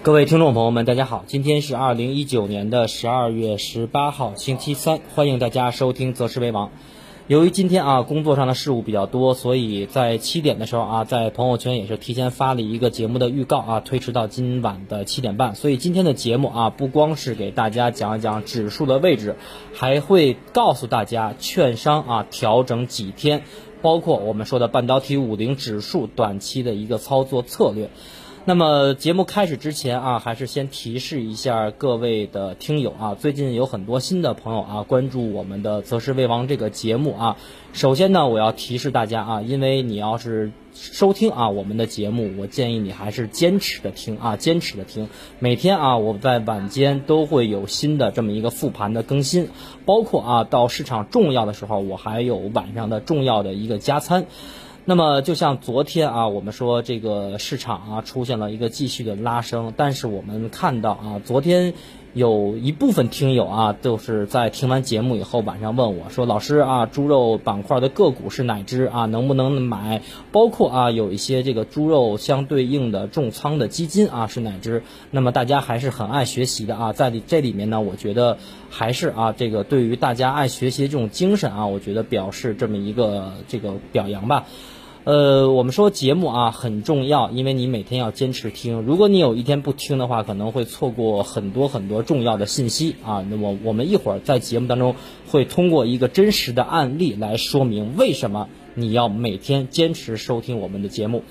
各位听众朋友们，大家好，今天是二零一九年的十二月十八号，星期三，欢迎大家收听《择时为王》。由于今天啊工作上的事务比较多，所以在七点的时候啊，在朋友圈也是提前发了一个节目的预告啊，推迟到今晚的七点半。所以今天的节目啊，不光是给大家讲一讲指数的位置，还会告诉大家券商啊调整几天，包括我们说的半导体五零指数短期的一个操作策略。那么节目开始之前啊，还是先提示一下各位的听友啊，最近有很多新的朋友啊关注我们的《择时为王》这个节目啊。首先呢，我要提示大家啊，因为你要是收听啊我们的节目，我建议你还是坚持的听啊，坚持的听。每天啊，我在晚间都会有新的这么一个复盘的更新，包括啊到市场重要的时候，我还有晚上的重要的一个加餐。那么就像昨天啊，我们说这个市场啊出现了一个继续的拉升，但是我们看到啊，昨天有一部分听友啊，就是在听完节目以后晚上问我说：“老师啊，猪肉板块的个股是哪只啊？能不能买？包括啊，有一些这个猪肉相对应的重仓的基金啊是哪只？”那么大家还是很爱学习的啊，在这里面呢，我觉得还是啊，这个对于大家爱学习这种精神啊，我觉得表示这么一个这个表扬吧。呃，我们说节目啊很重要，因为你每天要坚持听。如果你有一天不听的话，可能会错过很多很多重要的信息啊。那么我们一会儿在节目当中会通过一个真实的案例来说明为什么你要每天坚持收听我们的节目。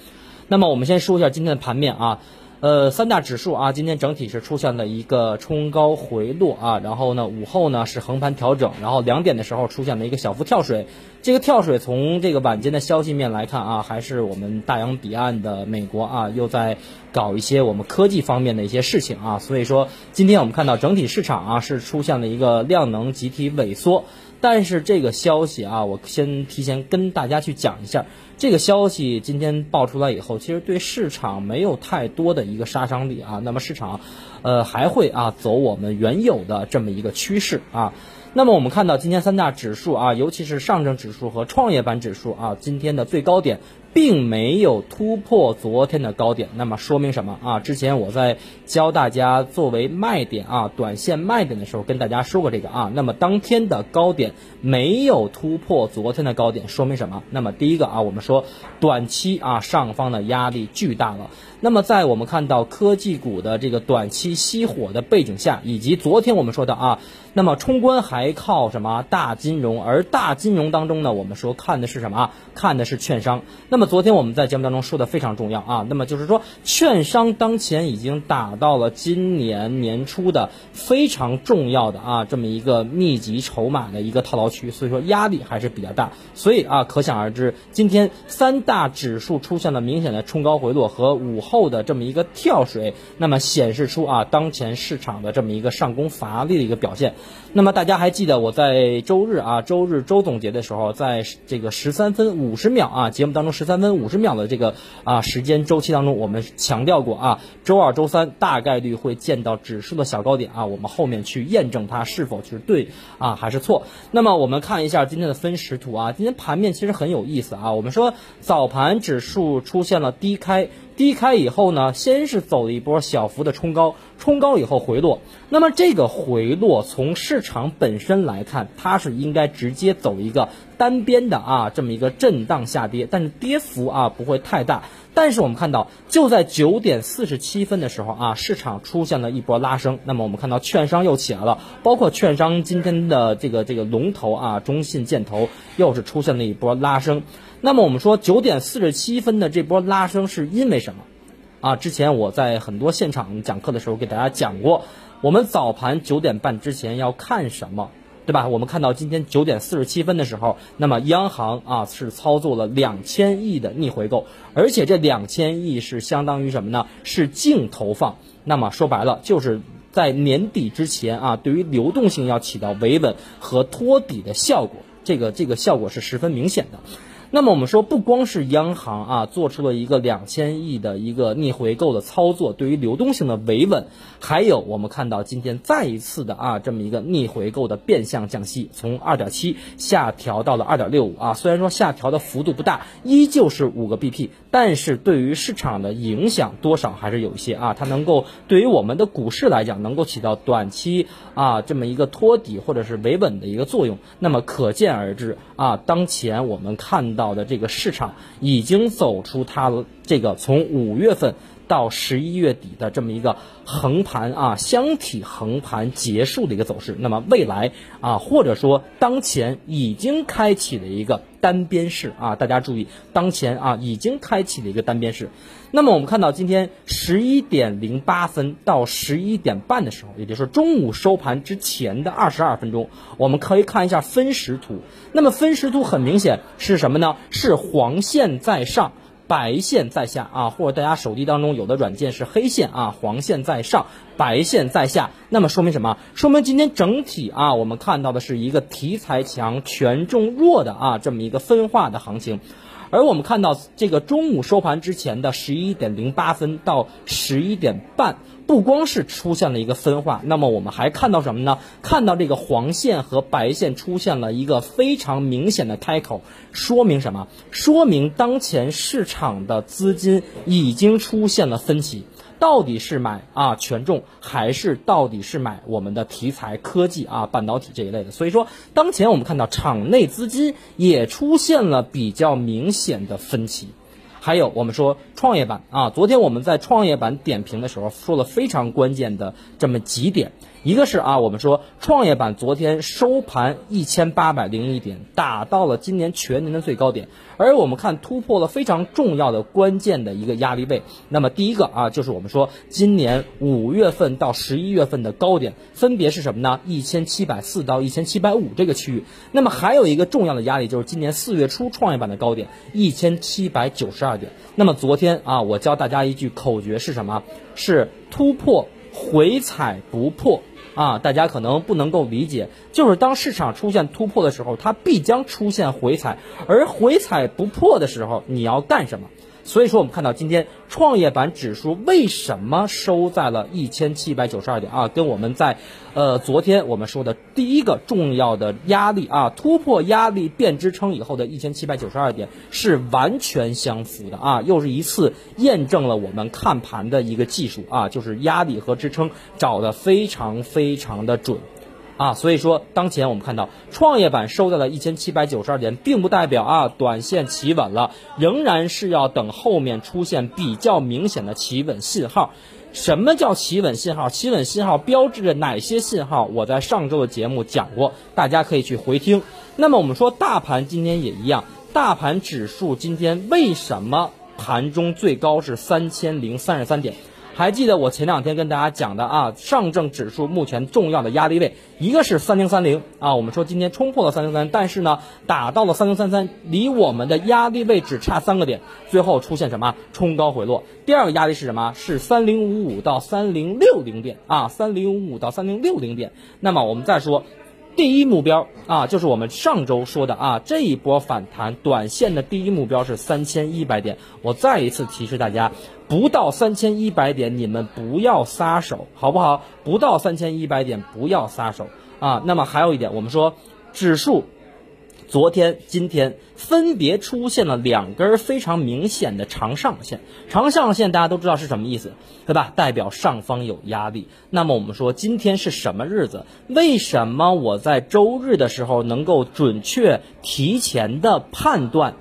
那么我们先说一下今天的盘面啊。呃，三大指数啊，今天整体是出现了一个冲高回落啊，然后呢，午后呢是横盘调整，然后两点的时候出现了一个小幅跳水。这个跳水从这个晚间的消息面来看啊，还是我们大洋彼岸的美国啊，又在搞一些我们科技方面的一些事情啊，所以说今天我们看到整体市场啊是出现了一个量能集体萎缩。但是这个消息啊，我先提前跟大家去讲一下，这个消息今天爆出来以后，其实对市场没有太多的一个杀伤力啊。那么市场，呃，还会啊走我们原有的这么一个趋势啊。那么我们看到今天三大指数啊，尤其是上证指数和创业板指数啊，今天的最高点。并没有突破昨天的高点，那么说明什么啊？之前我在教大家作为卖点啊，短线卖点的时候跟大家说过这个啊。那么当天的高点没有突破昨天的高点，说明什么？那么第一个啊，我们说短期啊上方的压力巨大了。那么在我们看到科技股的这个短期熄火的背景下，以及昨天我们说的啊，那么冲关还靠什么大金融？而大金融当中呢，我们说看的是什么？看的是券商。那么昨天我们在节目当中说的非常重要啊，那么就是说，券商当前已经打到了今年年初的非常重要的啊这么一个密集筹码的一个套牢区，所以说压力还是比较大。所以啊，可想而知，今天三大指数出现了明显的冲高回落和午后的这么一个跳水，那么显示出啊当前市场的这么一个上攻乏力的一个表现。那么大家还记得我在周日啊周日周总结的时候，在这个十三分五十秒啊节目当中十三。分五十秒的这个啊时间周期当中，我们强调过啊，周二、周三大概率会见到指数的小高点啊，我们后面去验证它是否是对啊还是错。那么我们看一下今天的分时图啊，今天盘面其实很有意思啊，我们说早盘指数出现了低开。低开以后呢，先是走了一波小幅的冲高，冲高以后回落。那么这个回落从市场本身来看，它是应该直接走一个单边的啊这么一个震荡下跌，但是跌幅啊不会太大。但是我们看到，就在九点四十七分的时候啊，市场出现了一波拉升。那么我们看到券商又起来了，包括券商今天的这个这个龙头啊，中信建投又是出现了一波拉升。那么我们说九点四十七分的这波拉升是因为什么？啊，之前我在很多现场讲课的时候给大家讲过，我们早盘九点半之前要看什么，对吧？我们看到今天九点四十七分的时候，那么央行啊是操作了两千亿的逆回购，而且这两千亿是相当于什么呢？是净投放。那么说白了，就是在年底之前啊，对于流动性要起到维稳和托底的效果，这个这个效果是十分明显的。那么我们说，不光是央行啊做出了一个两千亿的一个逆回购的操作，对于流动性的维稳，还有我们看到今天再一次的啊这么一个逆回购的变相降息，从二点七下调到了二点六五啊。虽然说下调的幅度不大，依旧是五个 BP，但是对于市场的影响多少还是有一些啊。它能够对于我们的股市来讲，能够起到短期啊这么一个托底或者是维稳的一个作用。那么可见而知啊，当前我们看。到的这个市场已经走出它这个从五月份到十一月底的这么一个横盘啊箱体横盘结束的一个走势，那么未来啊或者说当前已经开启了一个单边市啊，大家注意，当前啊已经开启了一个单边市。那么我们看到今天十一点零八分到十一点半的时候，也就是中午收盘之前的二十二分钟，我们可以看一下分时图。那么分时图很明显是什么呢？是黄线在上，白线在下啊，或者大家手机当中有的软件是黑线啊，黄线在上，白线在下。那么说明什么？说明今天整体啊，我们看到的是一个题材强、权重弱的啊这么一个分化的行情。而我们看到这个中午收盘之前的十一点零八分到十一点半，不光是出现了一个分化，那么我们还看到什么呢？看到这个黄线和白线出现了一个非常明显的开口，说明什么？说明当前市场的资金已经出现了分歧。到底是买啊权重，还是到底是买我们的题材科技啊半导体这一类的？所以说，当前我们看到场内资金也出现了比较明显的分歧。还有我们说创业板啊，昨天我们在创业板点评的时候说了非常关键的这么几点。一个是啊，我们说创业板昨天收盘一千八百零一点，打到了今年全年的最高点，而我们看突破了非常重要的关键的一个压力位。那么第一个啊，就是我们说今年五月份到十一月份的高点分别是什么呢？一千七百四到一千七百五这个区域。那么还有一个重要的压力就是今年四月初创业板的高点一千七百九十二点。那么昨天啊，我教大家一句口诀是什么？是突破回踩不破。啊，大家可能不能够理解，就是当市场出现突破的时候，它必将出现回踩，而回踩不破的时候，你要干什么？所以说，我们看到今天创业板指数为什么收在了一千七百九十二点啊？跟我们在，呃，昨天我们说的第一个重要的压力啊，突破压力变支撑以后的一千七百九十二点是完全相符的啊，又是一次验证了我们看盘的一个技术啊，就是压力和支撑找的非常非常的准。啊，所以说当前我们看到创业板收在了一千七百九十二点，并不代表啊短线企稳了，仍然是要等后面出现比较明显的企稳信号。什么叫企稳信号？企稳信号标志着哪些信号？我在上周的节目讲过，大家可以去回听。那么我们说大盘今天也一样，大盘指数今天为什么盘中最高是三千零三十三点？还记得我前两天跟大家讲的啊，上证指数目前重要的压力位，一个是三零三零啊，我们说今天冲破了三零三，但是呢，打到了三零三三，离我们的压力位只差三个点，最后出现什么冲高回落。第二个压力是什么？是三零五五到三零六零点啊，三零五五到三零六零点。那么我们再说。第一目标啊，就是我们上周说的啊，这一波反弹短线的第一目标是三千一百点。我再一次提示大家，不到三千一百点，你们不要撒手，好不好？不到三千一百点，不要撒手啊。那么还有一点，我们说指数。昨天、今天分别出现了两根非常明显的长上线，长上线大家都知道是什么意思，对吧？代表上方有压力。那么我们说今天是什么日子？为什么我在周日的时候能够准确提前的判断，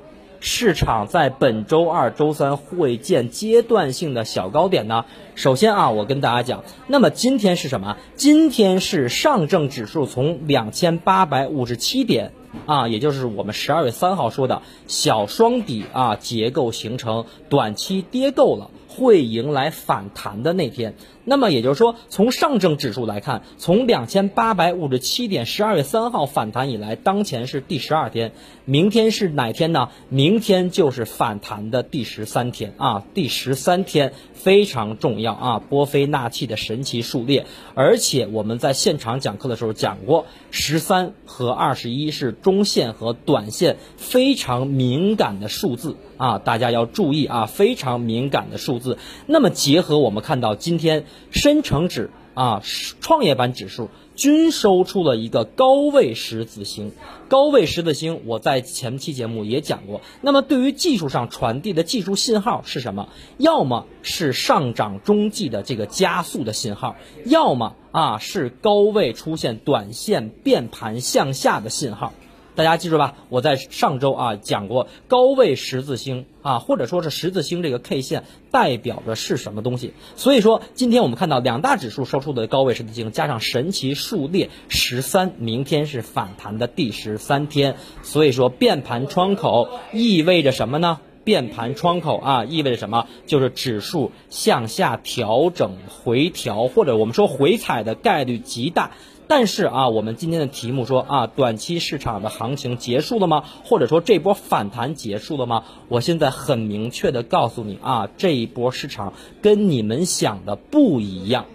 市场在本周二、周三会见阶段性的小高点呢？首先啊，我跟大家讲，那么今天是什么？今天是上证指数从两千八百五十七点。啊，也就是我们十二月三号说的小双底啊结构形成，短期跌够了，会迎来反弹的那天。那么也就是说，从上证指数来看，从两千八百五十七点十二月三号反弹以来，当前是第十二天，明天是哪天呢？明天就是反弹的第十三天啊！第十三天非常重要啊！波菲纳契的神奇数列，而且我们在现场讲课的时候讲过，十三和二十一是中线和短线非常敏感的数字啊，大家要注意啊，非常敏感的数字。那么结合我们看到今天。深成指啊，创业板指数均收出了一个高位十字星。高位十字星，我在前期节目也讲过。那么对于技术上传递的技术信号是什么？要么是上涨中继的这个加速的信号，要么啊是高位出现短线变盘向下的信号。大家记住吧，我在上周啊讲过高位十字星啊，或者说是十字星这个 K 线代表的是什么东西。所以说，今天我们看到两大指数收出的高位十字星，加上神奇数列十三，明天是反弹的第十三天。所以说，变盘窗口意味着什么呢？变盘窗口啊，意味着什么？就是指数向下调整、回调，或者我们说回踩的概率极大。但是啊，我们今天的题目说啊，短期市场的行情结束了吗？或者说这波反弹结束了吗？我现在很明确的告诉你啊，这一波市场跟你们想的不一样。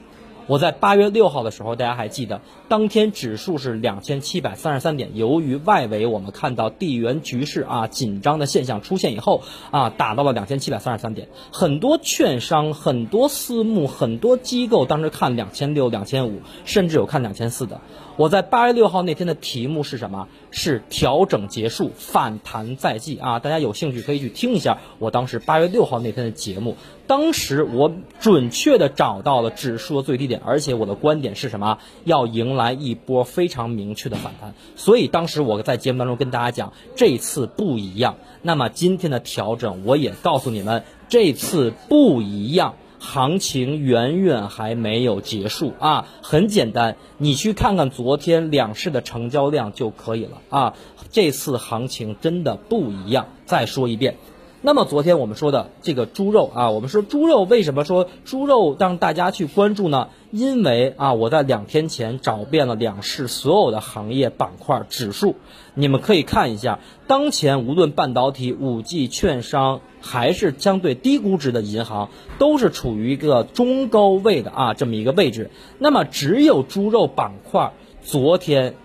我在八月六号的时候，大家还记得，当天指数是两千七百三十三点。由于外围我们看到地缘局势啊紧张的现象出现以后啊，打到了两千七百三十三点。很多券商、很多私募、很多机构当时看两千六、两千五，甚至有看两千四的。我在八月六号那天的题目是什么？是调整结束，反弹在即啊！大家有兴趣可以去听一下我当时八月六号那天的节目。当时我准确的找到了指数的最低点，而且我的观点是什么？要迎来一波非常明确的反弹。所以当时我在节目当中跟大家讲，这次不一样。那么今天的调整，我也告诉你们，这次不一样。行情远远还没有结束啊！很简单，你去看看昨天两市的成交量就可以了啊！这次行情真的不一样。再说一遍。那么昨天我们说的这个猪肉啊，我们说猪肉为什么说猪肉让大家去关注呢？因为啊，我在两天前找遍了两市所有的行业板块指数，你们可以看一下，当前无论半导体、五 G、券商，还是相对低估值的银行，都是处于一个中高位的啊这么一个位置。那么只有猪肉板块昨天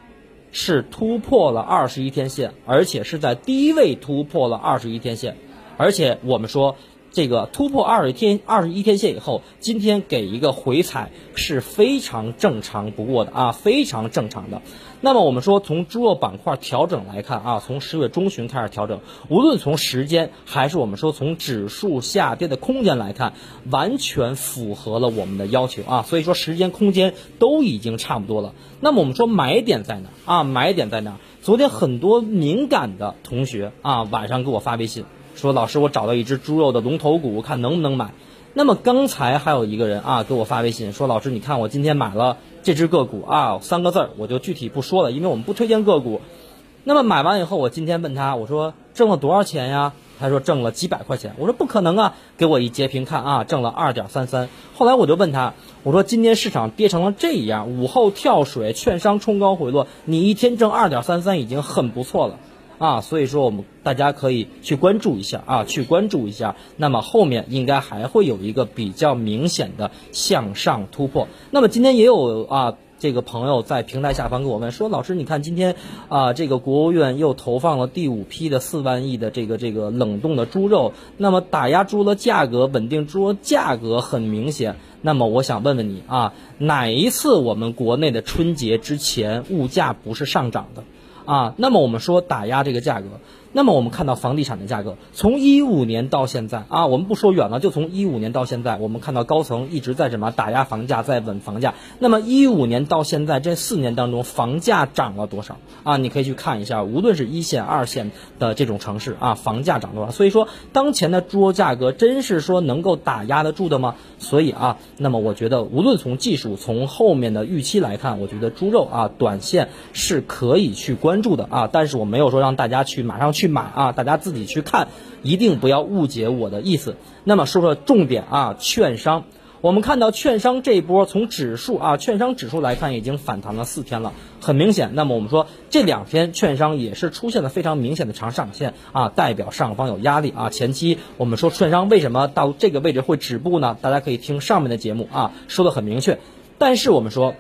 是突破了二十一天线，而且是在低位突破了二十一天线。而且我们说，这个突破二十天、二十一天线以后，今天给一个回踩是非常正常不过的啊，非常正常的。那么我们说，从猪肉板块调整来看啊，从十月中旬开始调整，无论从时间还是我们说从指数下跌的空间来看，完全符合了我们的要求啊。所以说时间、空间都已经差不多了。那么我们说买点在哪啊？买点在哪？昨天很多敏感的同学啊，晚上给我发微信。说老师，我找到一只猪肉的龙头股，看能不能买。那么刚才还有一个人啊，给我发微信说，老师，你看我今天买了这只个股啊，三个字儿，我就具体不说了，因为我们不推荐个股。那么买完以后，我今天问他，我说挣了多少钱呀？他说挣了几百块钱。我说不可能啊，给我一截屏看啊，挣了二点三三。后来我就问他，我说今天市场跌成了这样，午后跳水，券商冲高回落，你一天挣二点三三已经很不错了。啊，所以说我们大家可以去关注一下啊，去关注一下。那么后面应该还会有一个比较明显的向上突破。那么今天也有啊，这个朋友在平台下方跟我问说，老师，你看今天啊，这个国务院又投放了第五批的四万亿的这个这个冷冻的猪肉，那么打压猪的价格，稳定猪肉价格很明显。那么我想问问你啊，哪一次我们国内的春节之前物价不是上涨的？啊，那么我们说打压这个价格，那么我们看到房地产的价格，从一五年到现在啊，我们不说远了，就从一五年到现在，我们看到高层一直在什么打压房价，在稳房价。那么一五年到现在这四年当中，房价涨了多少啊？你可以去看一下，无论是一线、二线的这种城市啊，房价涨多少？所以说，当前的猪肉价格真是说能够打压得住的吗？所以啊，那么我觉得，无论从技术，从后面的预期来看，我觉得猪肉啊，短线是可以去关注的啊，但是我没有说让大家去马上去。去买啊，大家自己去看，一定不要误解我的意思。那么说说重点啊，券商。我们看到券商这一波从指数啊，券商指数来看已经反弹了四天了，很明显。那么我们说这两天券商也是出现了非常明显的长上影线啊，代表上方有压力啊。前期我们说券商为什么到这个位置会止步呢？大家可以听上面的节目啊，说的很明确。但是我们说，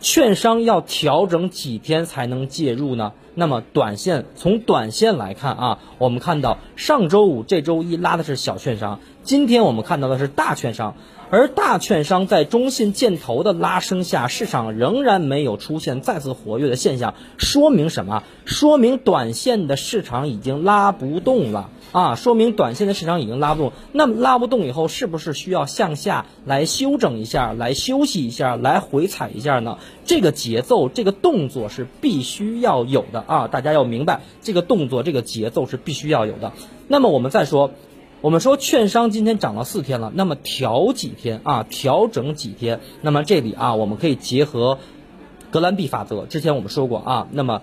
券商要调整几天才能介入呢？那么短线从短线来看啊，我们看到上周五、这周一拉的是小券商，今天我们看到的是大券商。而大券商在中信建投的拉升下，市场仍然没有出现再次活跃的现象，说明什么？说明短线的市场已经拉不动了啊！说明短线的市场已经拉不动。那么拉不动以后，是不是需要向下来休整一下，来休息一下，来回踩一下呢？这个节奏，这个动作是必须要有的啊！大家要明白，这个动作，这个节奏是必须要有的。那么我们再说。我们说券商今天涨了四天了，那么调几天啊？调整几天？那么这里啊，我们可以结合格兰币法则。之前我们说过啊，那么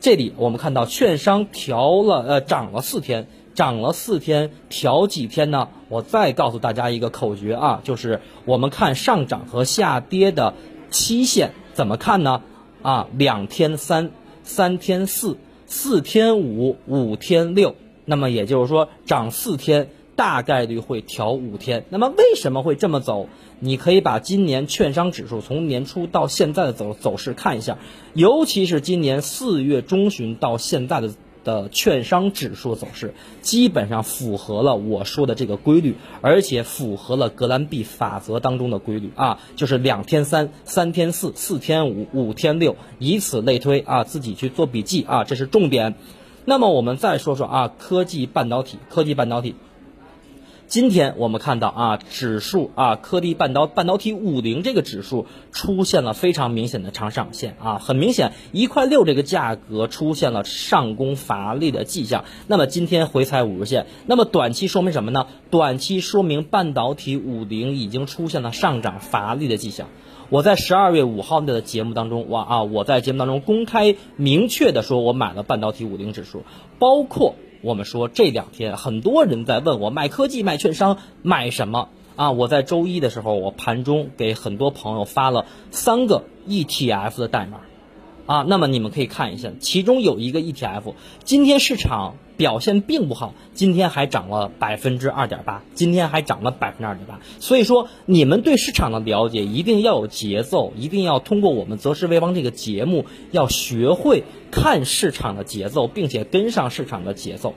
这里我们看到券商调了呃涨了四天，涨了四天，调几天呢？我再告诉大家一个口诀啊，就是我们看上涨和下跌的期限怎么看呢？啊，两天三，三天四，四天五，五天六。那么也就是说涨四天。大概率会调五天，那么为什么会这么走？你可以把今年券商指数从年初到现在的走走势看一下，尤其是今年四月中旬到现在的的券商指数走势，基本上符合了我说的这个规律，而且符合了格兰币法则当中的规律啊，就是两天三，三天四，四天五，五天六，以此类推啊，自己去做笔记啊，这是重点。那么我们再说说啊，科技半导体，科技半导体。今天我们看到啊，指数啊，科技半导半导体五零这个指数出现了非常明显的长上影线啊，很明显一块六这个价格出现了上攻乏力的迹象。那么今天回踩五日线，那么短期说明什么呢？短期说明半导体五零已经出现了上涨乏力的迹象。我在十二月五号的节目当中，我啊，我在节目当中公开明确的说，我买了半导体五零指数，包括。我们说这两天很多人在问我买科技、买券商、买什么啊？我在周一的时候，我盘中给很多朋友发了三个 ETF 的代码，啊，那么你们可以看一下，其中有一个 ETF，今天市场。表现并不好，今天还涨了百分之二点八，今天还涨了百分之二点八。所以说，你们对市场的了解一定要有节奏，一定要通过我们择时为王这个节目，要学会看市场的节奏，并且跟上市场的节奏，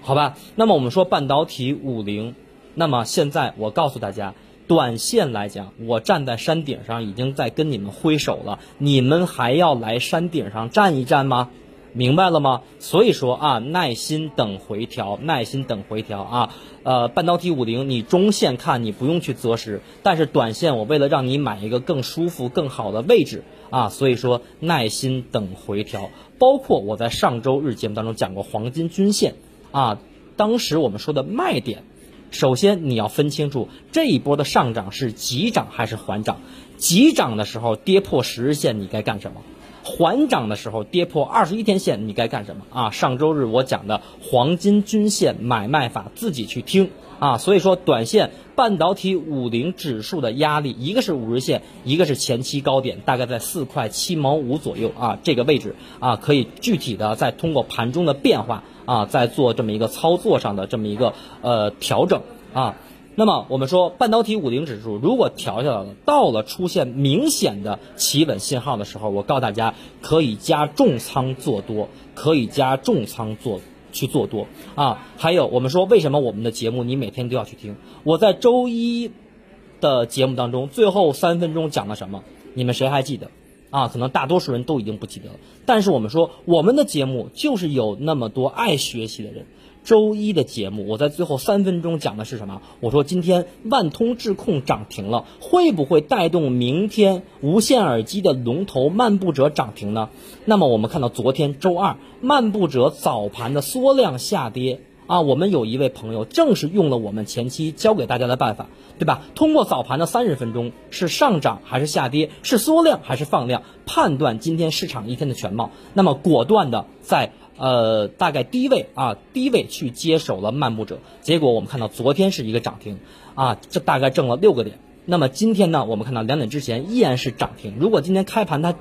好吧？那么我们说半导体五零，那么现在我告诉大家，短线来讲，我站在山顶上已经在跟你们挥手了，你们还要来山顶上站一站吗？明白了吗？所以说啊，耐心等回调，耐心等回调啊。呃，半导体五零，你中线看你不用去择时，但是短线我为了让你买一个更舒服、更好的位置啊，所以说耐心等回调。包括我在上周日节目当中讲过黄金均线啊，当时我们说的卖点，首先你要分清楚这一波的上涨是急涨还是缓涨，急涨的时候跌破十日线，你该干什么？缓涨的时候跌破二十一天线，你该干什么啊？上周日我讲的黄金均线买卖法，自己去听啊。所以说，短线半导体五零指数的压力，一个是五日线，一个是前期高点，大概在四块七毛五左右啊，这个位置啊，可以具体的再通过盘中的变化啊，再做这么一个操作上的这么一个呃调整啊。那么我们说，半导体五零指数如果调下来了，到了出现明显的企稳信号的时候，我告诉大家可以加重仓做多，可以加重仓做去做多啊。还有我们说，为什么我们的节目你每天都要去听？我在周一的节目当中最后三分钟讲了什么？你们谁还记得？啊，可能大多数人都已经不记得了。但是我们说，我们的节目就是有那么多爱学习的人。周一的节目，我在最后三分钟讲的是什么？我说今天万通智控涨停了，会不会带动明天无线耳机的龙头漫步者涨停呢？那么我们看到昨天周二漫步者早盘的缩量下跌啊，我们有一位朋友正是用了我们前期教给大家的办法，对吧？通过早盘的三十分钟是上涨还是下跌，是缩量还是放量，判断今天市场一天的全貌。那么果断的在呃大概低位啊低位去接手了漫步者，结果我们看到昨天是一个涨停啊，这大概挣了六个点。那么今天呢，我们看到两点之前依然是涨停。如果今天开盘它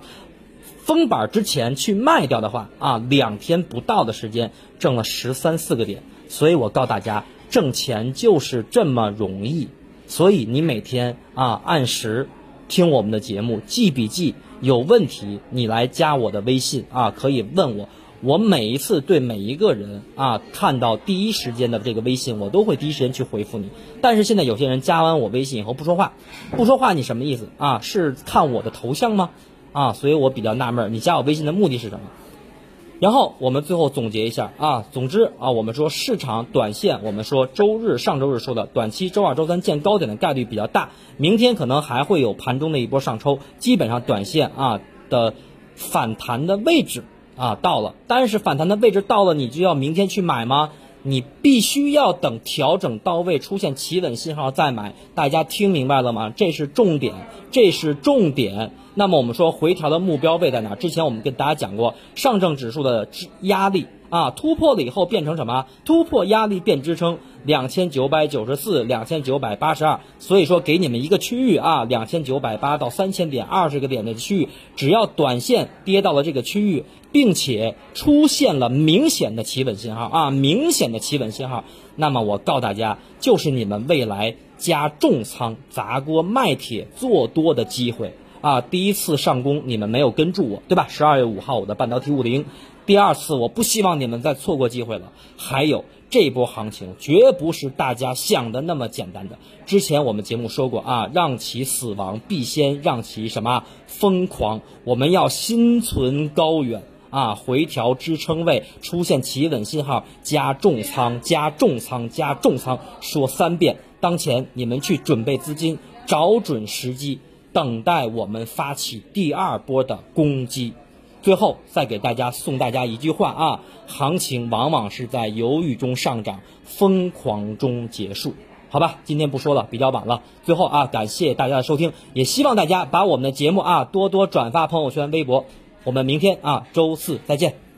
封板之前去卖掉的话啊，两天不到的时间挣了十三四个点。所以我告诉大家，挣钱就是这么容易。所以你每天啊按时听我们的节目，记笔记。有问题你来加我的微信啊，可以问我。我每一次对每一个人啊看到第一时间的这个微信，我都会第一时间去回复你。但是现在有些人加完我微信以后不说话，不说话你什么意思啊？是看我的头像吗？啊，所以我比较纳闷，你加我微信的目的是什么？然后我们最后总结一下啊，总之啊，我们说市场短线，我们说周日上周日说的短期周二、周三见高点的概率比较大，明天可能还会有盘中的一波上抽，基本上短线啊的反弹的位置啊到了，但是反弹的位置到了，你就要明天去买吗？你必须要等调整到位，出现企稳信号再买。大家听明白了吗？这是重点，这是重点。那么我们说回调的目标位在哪？之前我们跟大家讲过，上证指数的压力啊突破了以后变成什么？突破压力变支撑，两千九百九十四、两千九百八十二。所以说给你们一个区域啊，两千九百八到三千点二十个点的区域，只要短线跌到了这个区域。并且出现了明显的企稳信号啊，明显的企稳信号。那么我告大家，就是你们未来加重仓砸锅卖铁做多的机会啊！第一次上攻你们没有跟住我，对吧？十二月五号我的半导体五零，第二次我不希望你们再错过机会了。还有这波行情绝不是大家想的那么简单的。之前我们节目说过啊，让其死亡必先让其什么疯狂？我们要心存高远。啊，回调支撑位出现企稳信号，加重仓，加重仓，加重仓，说三遍。当前你们去准备资金，找准时机，等待我们发起第二波的攻击。最后再给大家送大家一句话啊，行情往往是在犹豫中上涨，疯狂中结束。好吧，今天不说了，比较晚了。最后啊，感谢大家的收听，也希望大家把我们的节目啊多多转发朋友圈、微博。我们明天啊，周四再见。